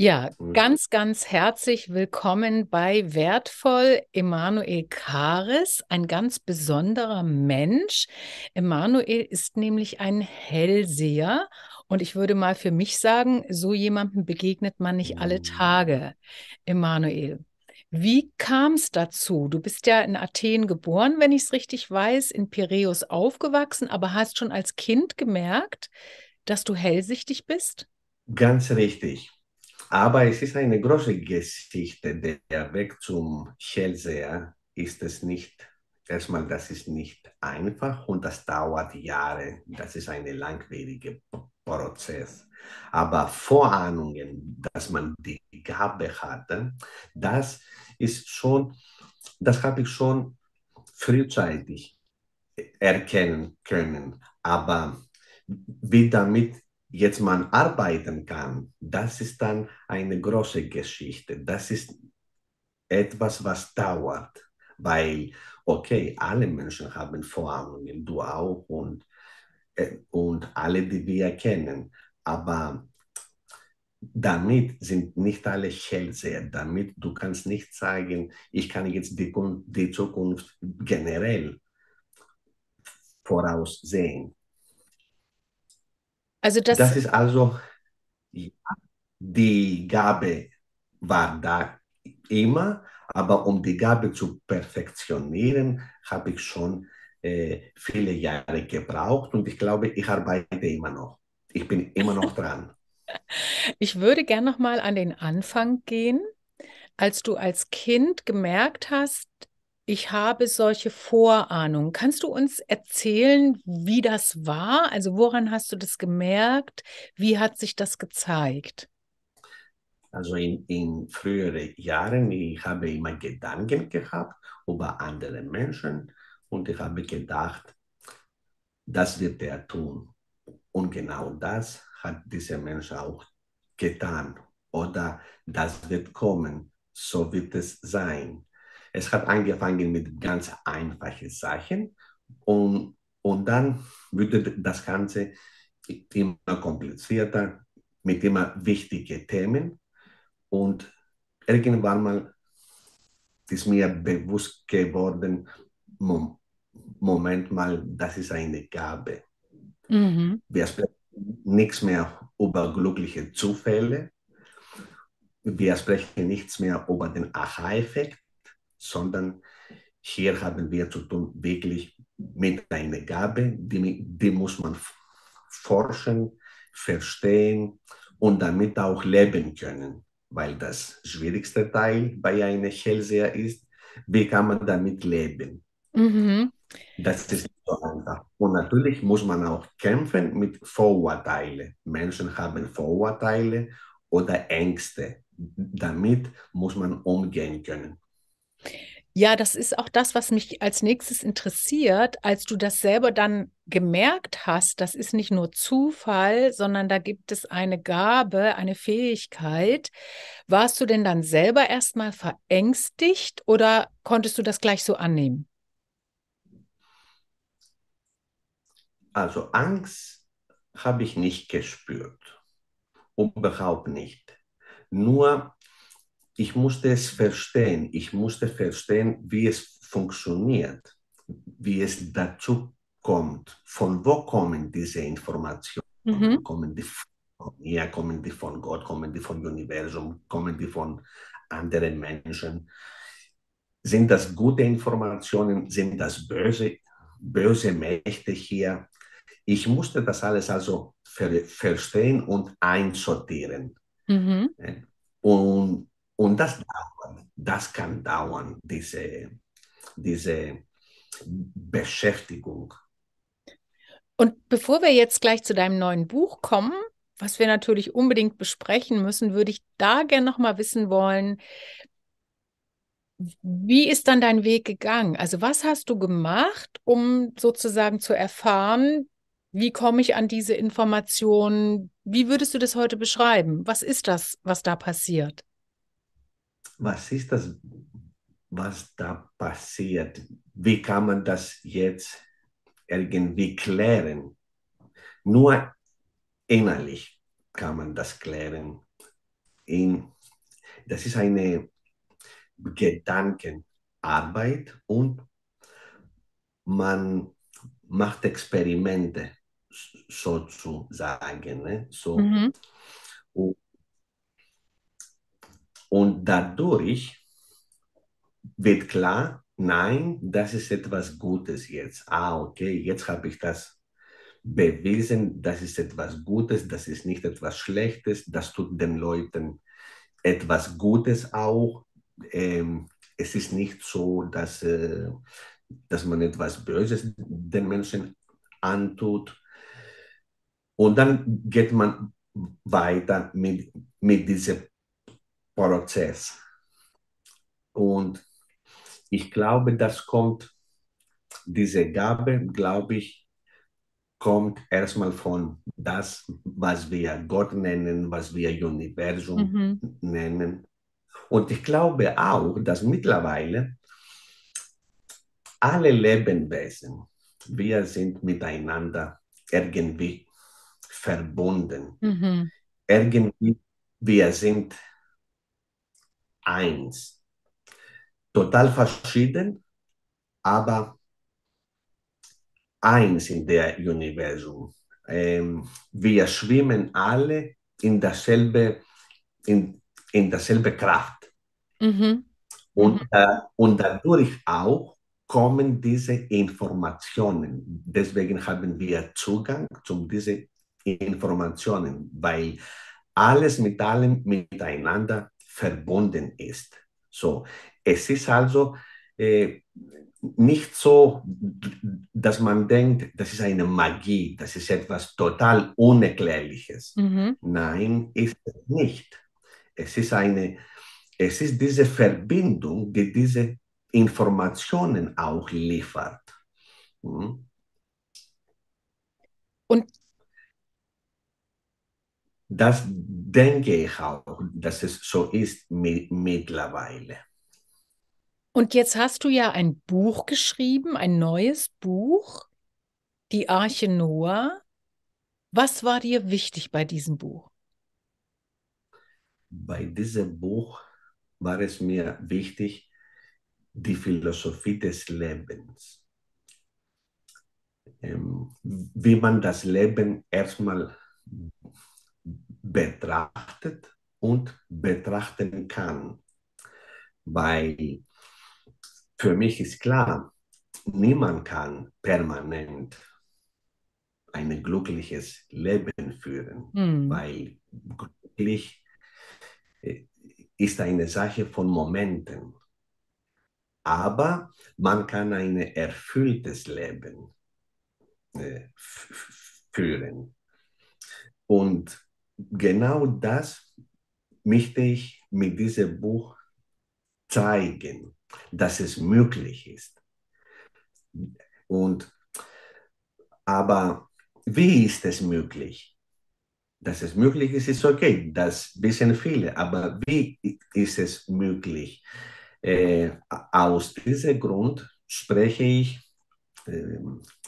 Ja, ganz, ganz herzlich willkommen bei Wertvoll Emanuel Kares, ein ganz besonderer Mensch. Emanuel ist nämlich ein Hellseher und ich würde mal für mich sagen, so jemandem begegnet man nicht alle Tage. Emanuel, wie kam es dazu? Du bist ja in Athen geboren, wenn ich es richtig weiß, in Piräus aufgewachsen, aber hast schon als Kind gemerkt, dass du hellsichtig bist? Ganz richtig. Aber es ist eine große Geschichte. Der Weg zum Hellseher ist es nicht. Erstmal, das ist nicht einfach und das dauert Jahre. Das ist ein langwieriger Prozess. Aber Vorahnungen, dass man die Gabe hatte, das ist schon, das habe ich schon frühzeitig erkennen können. Aber wie damit jetzt man arbeiten kann, das ist dann eine große Geschichte. Das ist etwas, was dauert, weil, okay, alle Menschen haben Vorahnungen, du auch und, äh, und alle, die wir kennen, aber damit sind nicht alle Hellseher, damit du kannst nicht sagen, ich kann jetzt die, die Zukunft generell voraussehen. Also das, das ist also, ja, die Gabe war da immer, aber um die Gabe zu perfektionieren, habe ich schon äh, viele Jahre gebraucht und ich glaube, ich arbeite immer noch. Ich bin immer noch dran. Ich würde gerne noch mal an den Anfang gehen, als du als Kind gemerkt hast, ich habe solche Vorahnungen. Kannst du uns erzählen, wie das war? Also woran hast du das gemerkt? Wie hat sich das gezeigt? Also in, in früheren Jahren, ich habe immer Gedanken gehabt über andere Menschen und ich habe gedacht, das wird er tun. Und genau das hat dieser Mensch auch getan. Oder das wird kommen, so wird es sein. Es hat angefangen mit ganz einfachen Sachen und, und dann wurde das Ganze immer komplizierter mit immer wichtigen Themen. Und irgendwann mal ist mir bewusst geworden, Moment mal, das ist eine Gabe. Mhm. Wir sprechen nichts mehr über glückliche Zufälle. Wir sprechen nichts mehr über den Aha-Effekt sondern hier haben wir zu tun wirklich mit einer Gabe, die, die muss man forschen, verstehen und damit auch leben können, weil das schwierigste Teil bei einer Hellseher ist, wie kann man damit leben. Mhm. Das ist nicht so einfach. Und natürlich muss man auch kämpfen mit Vorurteilen. Menschen haben Vorurteile oder Ängste. Damit muss man umgehen können. Ja, das ist auch das, was mich als nächstes interessiert, als du das selber dann gemerkt hast, das ist nicht nur Zufall, sondern da gibt es eine Gabe, eine Fähigkeit. Warst du denn dann selber erstmal verängstigt oder konntest du das gleich so annehmen? Also Angst habe ich nicht gespürt, überhaupt nicht. Nur ich musste es verstehen. Ich musste verstehen, wie es funktioniert, wie es dazu kommt. Von wo kommen diese Informationen? Mhm. Kommen die von mir, kommen die von Gott, kommen die vom Universum, kommen die von anderen Menschen? Sind das gute Informationen? Sind das böse, böse Mächte hier? Ich musste das alles also ver verstehen und einsortieren. Mhm. Und und das dauert, das kann dauern, diese, diese Beschäftigung. Und bevor wir jetzt gleich zu deinem neuen Buch kommen, was wir natürlich unbedingt besprechen müssen, würde ich da gerne noch mal wissen wollen, wie ist dann dein Weg gegangen? Also was hast du gemacht, um sozusagen zu erfahren, wie komme ich an diese Informationen? Wie würdest du das heute beschreiben? Was ist das, was da passiert? Was ist das, was da passiert? Wie kann man das jetzt irgendwie klären? Nur innerlich kann man das klären. in, das ist eine Gedankenarbeit und man macht Experimente sozusagen. Ne? So. Mhm. Und, und dadurch wird klar, nein, das ist etwas Gutes jetzt. Ah, okay, jetzt habe ich das bewiesen, das ist etwas Gutes, das ist nicht etwas Schlechtes, das tut den Leuten etwas Gutes auch. Ähm, es ist nicht so, dass, äh, dass man etwas Böses den Menschen antut. Und dann geht man weiter mit, mit diesem Prozess. Und ich glaube, das kommt, diese Gabe, glaube ich, kommt erstmal von das, was wir Gott nennen, was wir Universum mhm. nennen. Und ich glaube auch, dass mittlerweile alle Lebewesen, wir sind miteinander irgendwie verbunden. Mhm. Irgendwie, wir sind eins. Total verschieden, aber eins in der Universum. Ähm, wir schwimmen alle in dasselbe, in, in dasselbe Kraft. Mhm. Und. Äh, und dadurch auch kommen diese Informationen. Deswegen haben wir Zugang zu diesen Informationen, weil alles mit allem miteinander verbunden ist. So, es ist also äh, nicht so, dass man denkt, das ist eine Magie, das ist etwas total Unerklärliches. Mhm. Nein, ist es nicht. Es ist eine, es ist diese Verbindung, die diese Informationen auch liefert. Mhm. Und das denke ich auch, dass es so ist mittlerweile. Und jetzt hast du ja ein Buch geschrieben, ein neues Buch, Die Arche Noah. Was war dir wichtig bei diesem Buch? Bei diesem Buch war es mir wichtig, die Philosophie des Lebens. Ähm, wie man das Leben erstmal betrachtet und betrachten kann. Weil für mich ist klar, niemand kann permanent ein glückliches Leben führen, mhm. weil glücklich äh, ist eine Sache von Momenten. Aber man kann ein erfülltes Leben äh, führen. Und genau das möchte ich mit diesem Buch zeigen dass es möglich ist. Und aber wie ist es möglich? Dass es möglich ist, ist okay, das wissen viele, aber wie ist es möglich? Äh, aus diesem Grund spreche ich äh,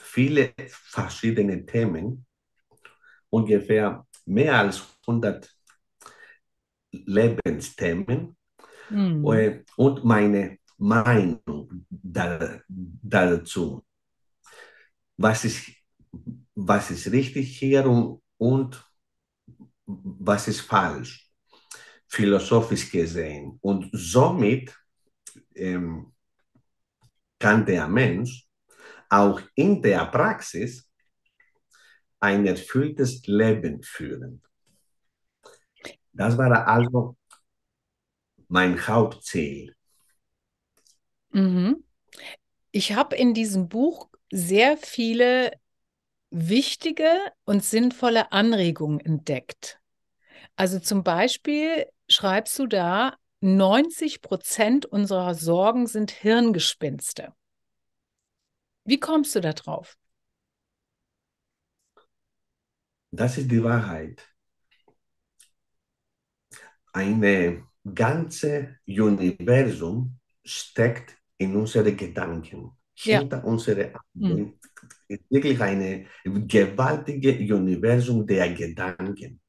viele verschiedene Themen, ungefähr mehr als 100 Lebensthemen mhm. und meine Meinung da, dazu. Was ist, was ist richtig hier und, und was ist falsch, philosophisch gesehen. Und somit ähm, kann der Mensch auch in der Praxis ein erfülltes Leben führen. Das war also mein Hauptziel. Mhm. Ich habe in diesem Buch sehr viele wichtige und sinnvolle Anregungen entdeckt. Also zum Beispiel schreibst du da, 90 Prozent unserer Sorgen sind Hirngespinste. Wie kommst du da drauf? Das ist die Wahrheit. Eine ganze Universum steckt in unsere Gedanken, hinter ja. unsere Augen. Mhm. ist wirklich eine gewaltige Universum der Gedanken.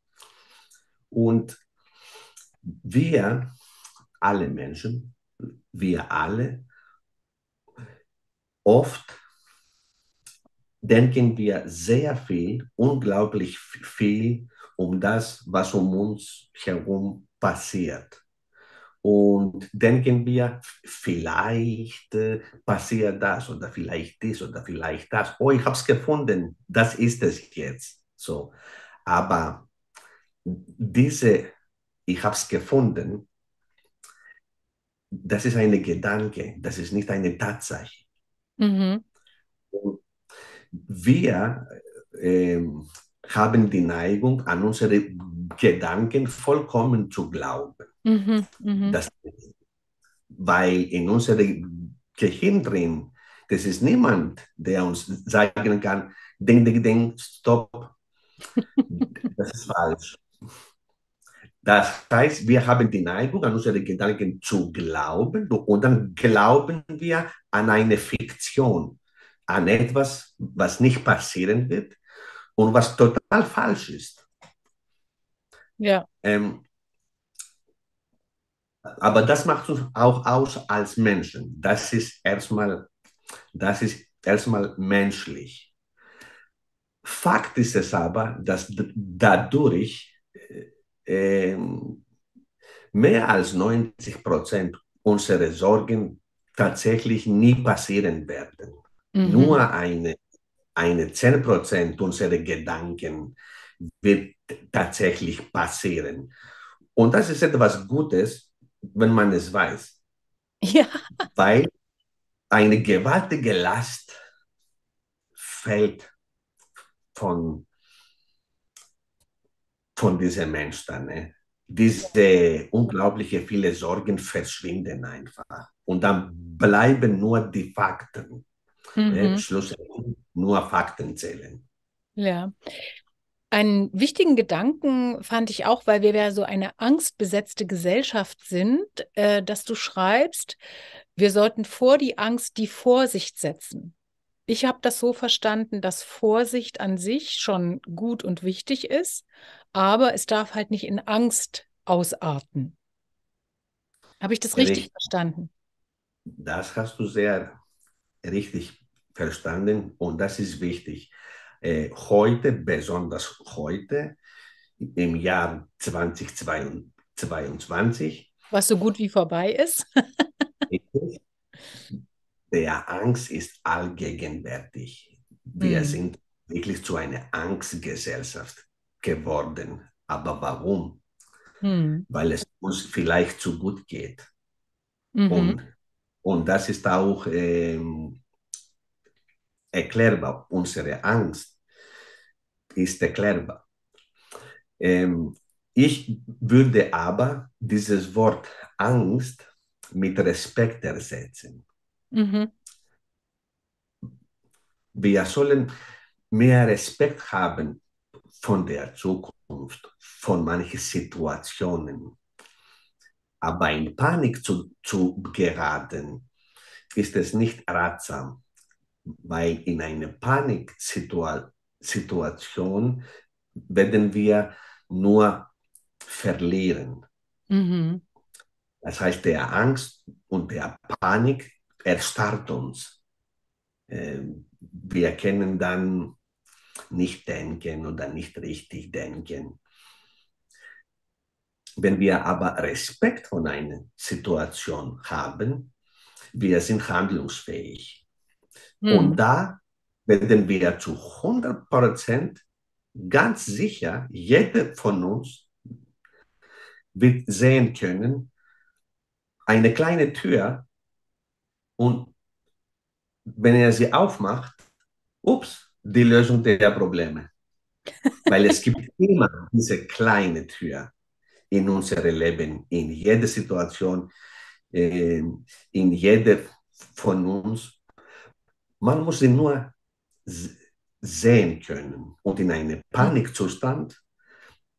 Und wir alle Menschen, wir alle, oft denken wir sehr viel, unglaublich viel um das, was um uns herum passiert. Und denken wir, vielleicht äh, passiert das oder vielleicht dies oder vielleicht das. Oh, ich habe es gefunden, das ist es jetzt. So. Aber diese, ich habe es gefunden, das ist ein Gedanke, das ist nicht eine Tatsache. Mhm. Wir äh, haben die Neigung, an unsere Gedanken vollkommen zu glauben. Mhm, mh. das, weil in unserem Gehirn drin, das ist niemand, der uns sagen kann, denk, denk, denk, stopp, das ist falsch. Das heißt, wir haben die Neigung, an unsere Gedanken zu glauben und dann glauben wir an eine Fiktion, an etwas, was nicht passieren wird und was total falsch ist. Ja. Ähm, aber das macht uns auch aus als Menschen. Das ist erstmal, das ist erstmal menschlich. Fakt ist es aber, dass dadurch äh, mehr als 90 Prozent unserer Sorgen tatsächlich nie passieren werden. Mhm. Nur eine, eine 10 Prozent unserer Gedanken wird tatsächlich passieren. Und das ist etwas Gutes, wenn man es weiß. Ja. Weil eine gewaltige Last fällt von, von diesem Mensch dann. Ne? Diese unglaubliche viele Sorgen verschwinden einfach. Und dann bleiben nur die Fakten. Ne? Mhm. Schlussendlich nur Fakten zählen. Ja. Einen wichtigen Gedanken fand ich auch, weil wir ja so eine angstbesetzte Gesellschaft sind, äh, dass du schreibst, wir sollten vor die Angst die Vorsicht setzen. Ich habe das so verstanden, dass Vorsicht an sich schon gut und wichtig ist, aber es darf halt nicht in Angst ausarten. Habe ich das richtig, richtig verstanden? Das hast du sehr richtig verstanden und das ist wichtig äh, heute, besonders heute, im Jahr 2022. Was so gut wie vorbei ist. der Angst ist allgegenwärtig. Wir hm. sind wirklich zu einer Angstgesellschaft geworden. Aber warum? Hm. Weil es uns vielleicht zu gut geht. Mhm. Und, und das ist auch ähm, erklärbar. Unsere Angst ist erklärbar. Ähm, ich würde aber dieses Wort Angst mit Respekt ersetzen. Mhm. Wir sollen mehr Respekt haben von der Zukunft, von manchen Situationen. Aber in Panik zu, zu geraten, ist es nicht ratsam weil in einer Paniksituation werden wir nur verlieren. Mhm. Das heißt, der Angst und der Panik erstarrt uns. Ähm, wir können dann nicht denken oder nicht richtig denken. Wenn wir aber Respekt von einer Situation haben, wir sind handlungsfähig. Mhm. Und da werden wir zu 100 Prozent ganz sicher, jeder von uns wird sehen können, eine kleine Tür und wenn er sie aufmacht, ups, die Lösung der Probleme. Weil es gibt immer diese kleine Tür in unserem Leben, in jeder Situation, in jeder von uns. Man muss sie nur sehen können. Und in einem Panikzustand,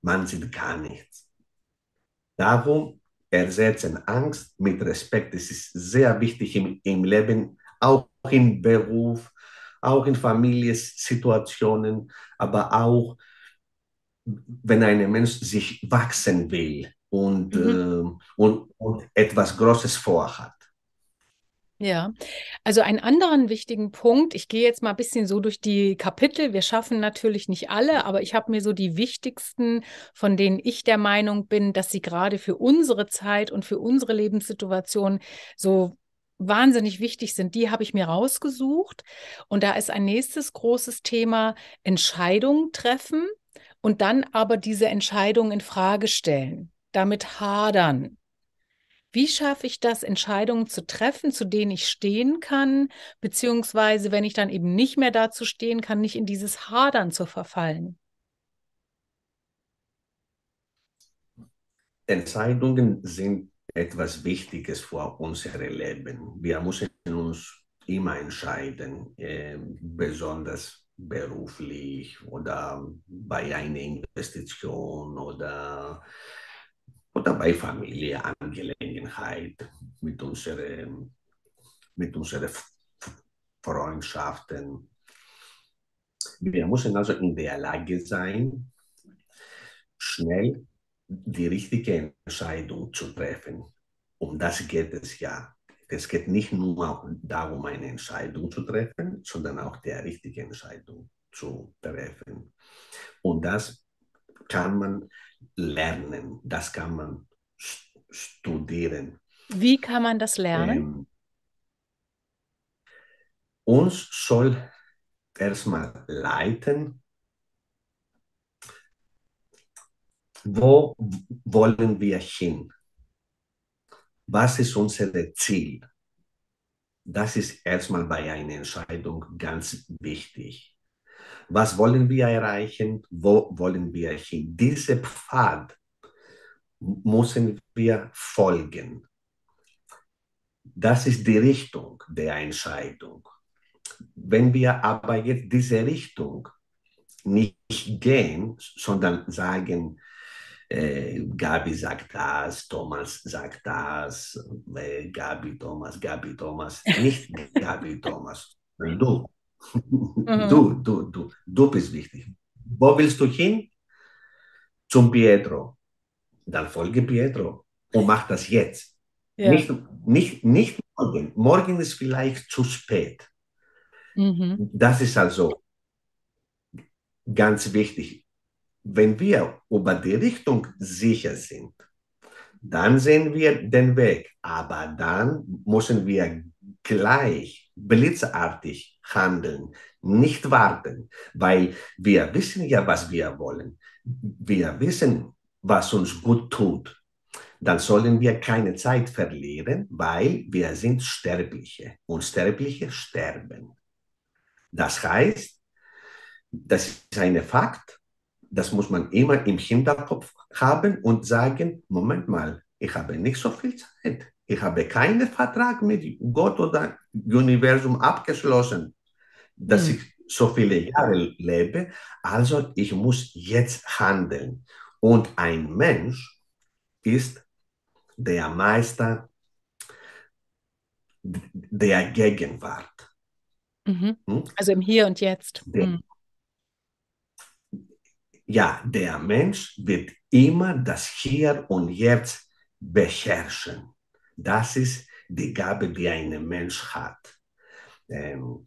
man sieht gar nichts. Darum ersetzen Angst mit Respekt. Das ist sehr wichtig im, im Leben, auch im Beruf, auch in Familiensituationen, aber auch wenn ein Mensch sich wachsen will, und, mhm. äh, und, und etwas Großes vorhat. Ja, also einen anderen wichtigen Punkt, ich gehe jetzt mal ein bisschen so durch die Kapitel, wir schaffen natürlich nicht alle, aber ich habe mir so die wichtigsten, von denen ich der Meinung bin, dass sie gerade für unsere Zeit und für unsere Lebenssituation so wahnsinnig wichtig sind, die habe ich mir rausgesucht. Und da ist ein nächstes großes Thema Entscheidungen treffen und dann aber diese Entscheidungen in Frage stellen, damit hadern. Wie schaffe ich das, Entscheidungen zu treffen, zu denen ich stehen kann, beziehungsweise wenn ich dann eben nicht mehr dazu stehen kann, nicht in dieses Hadern zu verfallen? Entscheidungen sind etwas Wichtiges für unser Leben. Wir müssen uns immer entscheiden, äh, besonders beruflich oder bei einer Investition oder oder bei Familienangelegenheit mit unseren, mit unseren Freundschaften. Wir müssen also in der Lage sein, schnell die richtige Entscheidung zu treffen. Um das geht es ja. Es geht nicht nur darum, eine Entscheidung zu treffen, sondern auch die richtige Entscheidung zu treffen. Und das kann man lernen, das kann man studieren. Wie kann man das lernen? Ähm, uns soll erstmal leiten, wo wollen wir hin? Was ist unser Ziel? Das ist erstmal bei einer Entscheidung ganz wichtig. Was wollen wir erreichen? Wo wollen wir hin? Diese Pfad müssen wir folgen. Das ist die Richtung der Entscheidung. Wenn wir aber jetzt diese Richtung nicht gehen, sondern sagen, Gabi sagt das, Thomas sagt das, äh, Gabi, Thomas, Gabi, Thomas, nicht Gabi, Thomas, du Mhm. Du, du, du, du bist wichtig. Wo willst du hin? Zum Pietro. Dann folge Pietro und mach das jetzt. Ja. Nicht, nicht, nicht morgen. Morgen ist vielleicht zu spät. Mhm. Das ist also ganz wichtig. Wenn wir über die Richtung sicher sind, dann sehen wir den Weg. Aber dann müssen wir gleich, blitzartig handeln, nicht warten, weil wir wissen ja, was wir wollen. Wir wissen, was uns gut tut. Dann sollen wir keine Zeit verlieren, weil wir sind Sterbliche und Sterbliche sterben. Das heißt, das ist ein Fakt, das muss man immer im Hinterkopf haben und sagen, Moment mal, ich habe nicht so viel Zeit. Ich habe keinen Vertrag mit Gott oder Universum abgeschlossen, dass mhm. ich so viele Jahre lebe. Also ich muss jetzt handeln. Und ein Mensch ist der Meister der Gegenwart. Mhm. Hm? Also im Hier und Jetzt. Mhm. Ja, der Mensch wird immer das Hier und Jetzt beherrschen. Das ist die Gabe, die ein Mensch hat. Ähm,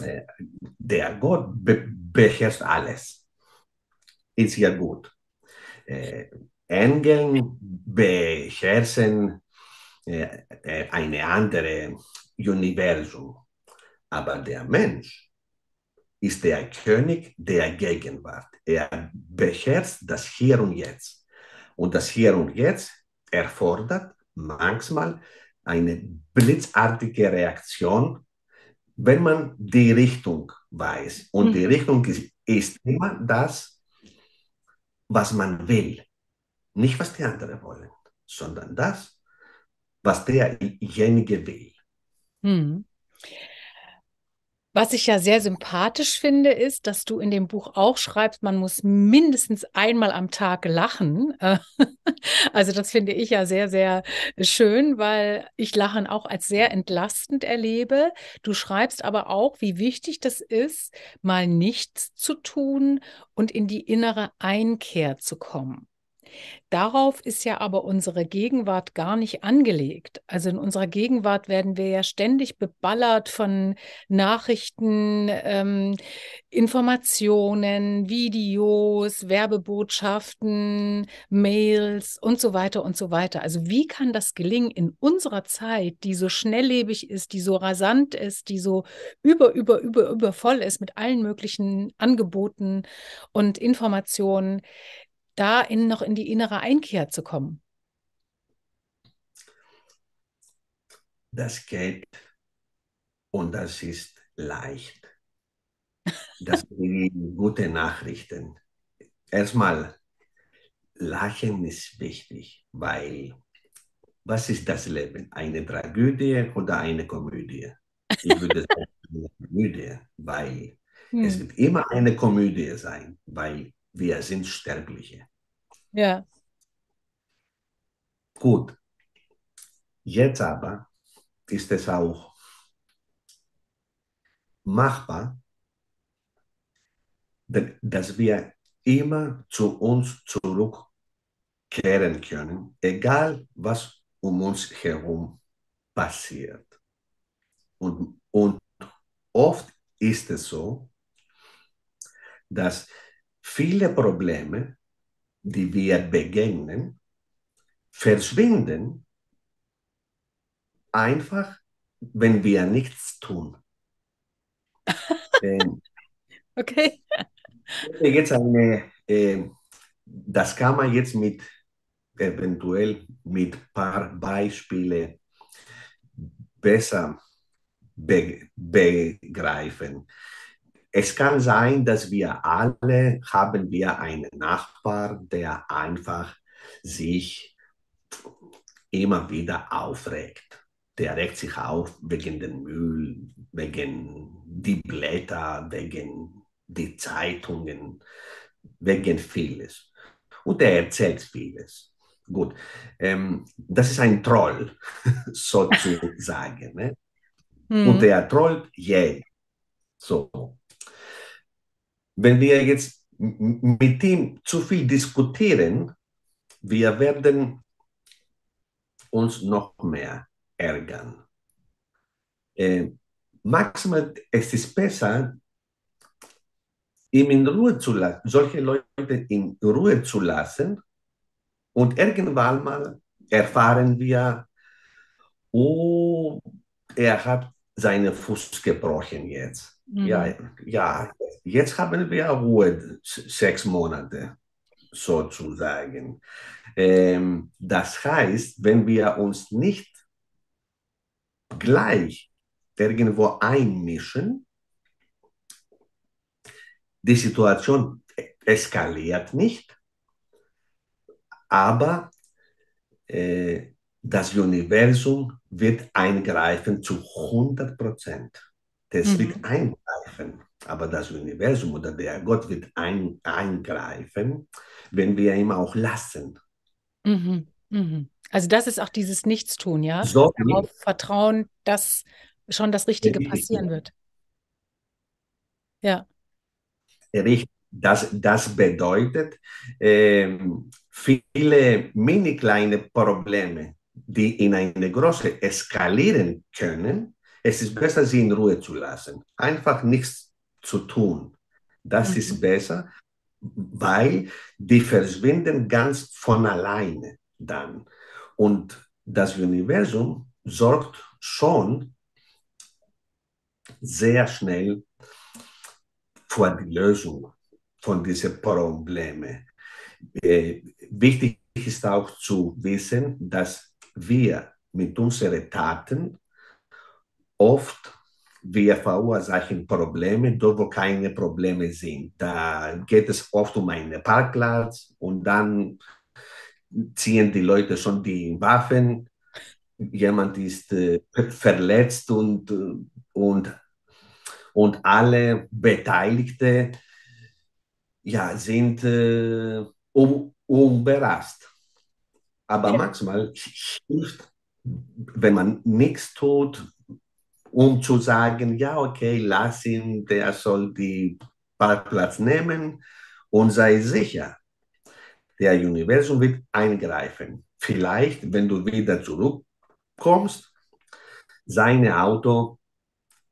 äh, der Gott be beherrscht alles. Ist ja gut. Äh, Engel beherrschen äh, äh, eine andere Universum. Aber der Mensch ist der König der Gegenwart. Er beherrscht das Hier und Jetzt. Und das Hier und Jetzt erfordert manchmal eine blitzartige Reaktion, wenn man die Richtung weiß. Und mhm. die Richtung ist, ist immer das, was man will. Nicht, was die anderen wollen, sondern das, was derjenige will. Mhm. Was ich ja sehr sympathisch finde, ist, dass du in dem Buch auch schreibst, man muss mindestens einmal am Tag lachen. Also das finde ich ja sehr, sehr schön, weil ich Lachen auch als sehr entlastend erlebe. Du schreibst aber auch, wie wichtig das ist, mal nichts zu tun und in die innere Einkehr zu kommen. Darauf ist ja aber unsere Gegenwart gar nicht angelegt. Also in unserer Gegenwart werden wir ja ständig beballert von Nachrichten, ähm, Informationen, Videos, Werbebotschaften, Mails und so weiter und so weiter. Also wie kann das gelingen in unserer Zeit, die so schnelllebig ist, die so rasant ist, die so über, über, über, über voll ist mit allen möglichen Angeboten und Informationen, da in, noch in die innere Einkehr zu kommen? Das geht und das ist leicht. Das sind gute Nachrichten. Erstmal, Lachen ist wichtig, weil was ist das Leben? Eine Tragödie oder eine Komödie? Ich würde sagen, eine Komödie, weil hm. es wird immer eine Komödie sein, weil wir sind Sterbliche. Ja. Gut. Jetzt aber ist es auch machbar, dass wir immer zu uns zurückkehren können, egal was um uns herum passiert. Und, und oft ist es so, dass viele Probleme, die wir begegnen, verschwinden einfach, wenn wir nichts tun. ähm, okay. Jetzt eine, äh, das kann man jetzt mit eventuell mit ein paar Beispielen besser be begreifen. Es kann sein, dass wir alle haben wir einen Nachbar, der einfach sich immer wieder aufregt. Der regt sich auf wegen den Müll, wegen die Blätter, wegen die Zeitungen, wegen vieles. Und er erzählt vieles. Gut, ähm, das ist ein Troll, sozusagen. ne? Mhm. Und der trollt jeden. So wenn wir jetzt mit ihm zu viel diskutieren, wir werden uns noch mehr ärgern. Äh, maximal, es ist besser, ihm in Ruhe zu lassen, solche Leute in Ruhe zu lassen und irgendwann mal erfahren wir, oh, er hat seinen Fuß gebrochen jetzt. Mhm. Ja, ja, jetzt haben wir Ruhe, sechs Monate sozusagen. Ähm, das heißt, wenn wir uns nicht gleich irgendwo einmischen, die Situation eskaliert nicht, aber äh, das Universum wird eingreifen zu 100 Prozent. Das mhm. wird eingreifen, aber das Universum oder der Gott wird ein, eingreifen, wenn wir ihm auch lassen. Mhm. Mhm. Also das ist auch dieses Nichtstun, ja? So, Darauf vertrauen, dass schon das Richtige passieren wird. Ja. Richtig. Das, das bedeutet, äh, viele mini kleine Probleme, die in eine große eskalieren können, es ist besser, sie in Ruhe zu lassen. Einfach nichts zu tun. Das mhm. ist besser, weil die verschwinden ganz von alleine dann. Und das Universum sorgt schon sehr schnell vor die Lösung von diesen Problemen. Äh, wichtig ist auch zu wissen, dass wir mit unseren Taten oft wir verursachen Probleme dort, wo keine Probleme sind. Da geht es oft um einen Parkplatz und dann ziehen die Leute schon die Waffen. Jemand ist äh, verletzt und, und, und alle Beteiligten ja, sind äh, um, unberast. Aber ja. manchmal hilft, wenn man nichts tut, um zu sagen, ja, okay, lass ihn, der soll die Parkplatz nehmen und sei sicher, Der Universum wird eingreifen. Vielleicht, wenn du wieder zurückkommst, sein Auto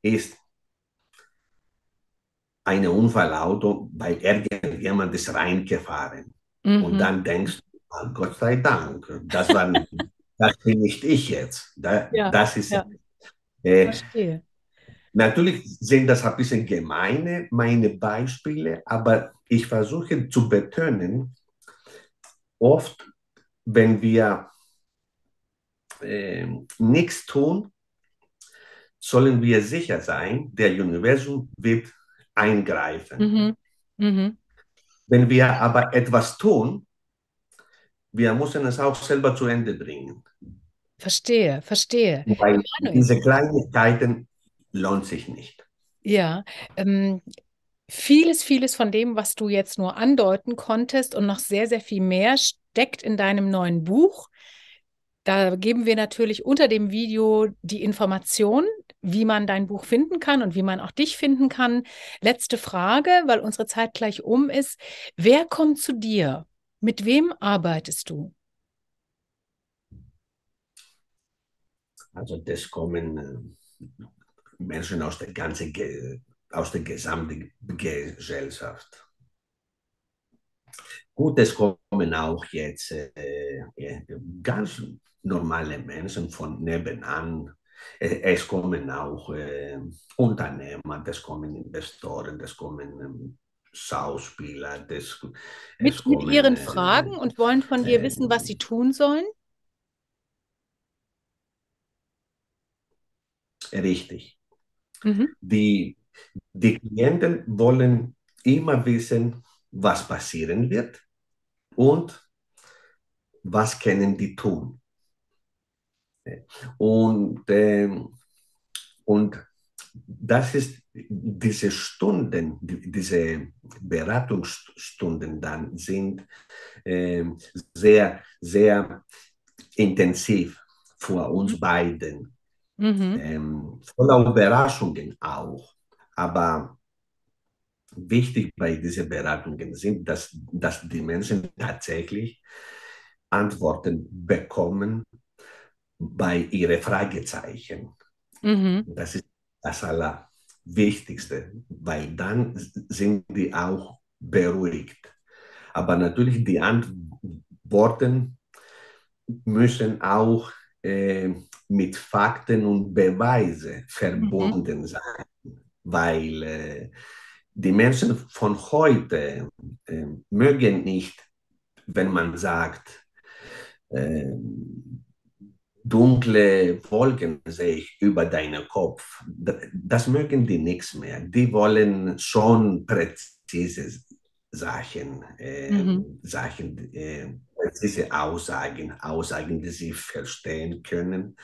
ist ein Unfallauto, weil irgendjemand ist reingefahren. Mhm. Und dann denkst du, oh, Gott sei Dank, das, war, das bin nicht ich jetzt. Da, ja, das ist. Ja. Äh, Verstehe. Natürlich sind das ein bisschen gemeine, meine Beispiele, aber ich versuche zu betonen, oft, wenn wir äh, nichts tun, sollen wir sicher sein, der Universum wird eingreifen. Mhm. Mhm. Wenn wir aber etwas tun, wir müssen es auch selber zu Ende bringen. Verstehe, verstehe. Weil diese Kleinigkeiten lohnt sich nicht. Ja, ähm, vieles, vieles von dem, was du jetzt nur andeuten konntest und noch sehr, sehr viel mehr steckt in deinem neuen Buch. Da geben wir natürlich unter dem Video die Information, wie man dein Buch finden kann und wie man auch dich finden kann. Letzte Frage, weil unsere Zeit gleich um ist. Wer kommt zu dir? Mit wem arbeitest du? Also das kommen äh, Menschen aus der ganzen, aus der gesamten Gesellschaft. Gut, es kommen auch jetzt äh, ganz normale Menschen von nebenan. Es kommen auch äh, Unternehmer, es kommen Investoren, es kommen ähm, Schauspieler. Das, mit, kommen, mit ihren äh, Fragen und wollen von dir wissen, was sie tun sollen? Richtig. Mhm. Die, die Klienten wollen immer wissen, was passieren wird und was können die tun. Und, äh, und das ist diese Stunden, diese Beratungsstunden dann sind äh, sehr, sehr intensiv für uns mhm. beiden. Mhm. Ähm, voller Überraschungen auch. Aber wichtig bei diesen Beratungen sind, dass, dass die Menschen tatsächlich Antworten bekommen bei ihren Fragezeichen. Mhm. Das ist das Allerwichtigste, weil dann sind die auch beruhigt. Aber natürlich die Antworten müssen auch äh, mit Fakten und Beweisen verbunden mhm. sein, weil äh, die Menschen von heute äh, mögen nicht, wenn man sagt, äh, dunkle Wolken sehe ich über deinen Kopf. Das mögen die nichts mehr. Die wollen schon präzise Sachen, äh, mhm. Sachen äh, präzise Aussagen, Aussagen, die sie verstehen können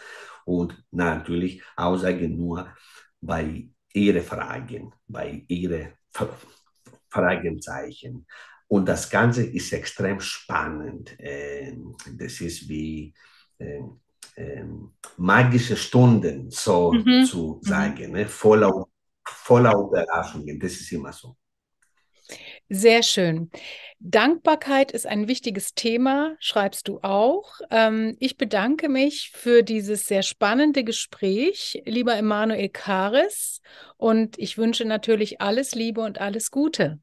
und natürlich Aussagen nur bei ihren Fragen, bei ihren Fragezeichen. Und das Ganze ist extrem spannend. Ähm, das ist wie ähm, ähm, magische Stunden, so mhm. zu mhm. sagen, ne? voller, voller Überraschungen. Das ist immer so. Sehr schön. Dankbarkeit ist ein wichtiges Thema, schreibst du auch. Ähm, ich bedanke mich für dieses sehr spannende Gespräch, lieber Emanuel Karis, und ich wünsche natürlich alles Liebe und alles Gute.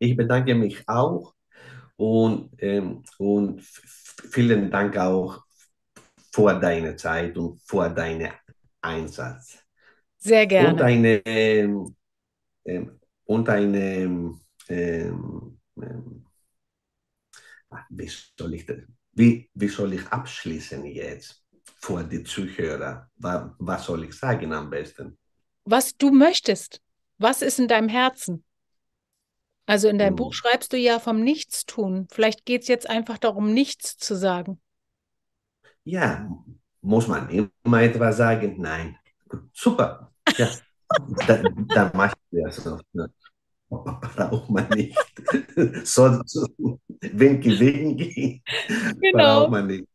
Ich bedanke mich auch und, ähm, und vielen Dank auch für deine Zeit und für deinen Einsatz. Sehr gerne. Und eine ähm, ähm und eine, ähm, ähm, wie, soll ich wie, wie soll ich abschließen jetzt vor die Zuhörer? Was, was soll ich sagen am besten? Was du möchtest. Was ist in deinem Herzen? Also in deinem hm. Buch schreibst du ja vom Nichtstun. Vielleicht geht es jetzt einfach darum, nichts zu sagen. Ja, muss man immer etwas sagen? Nein. Super. Ja. da, da mache ich das noch. Ne? Braucht man nicht. Sonst, winky, winky. Genau. Braucht man nicht.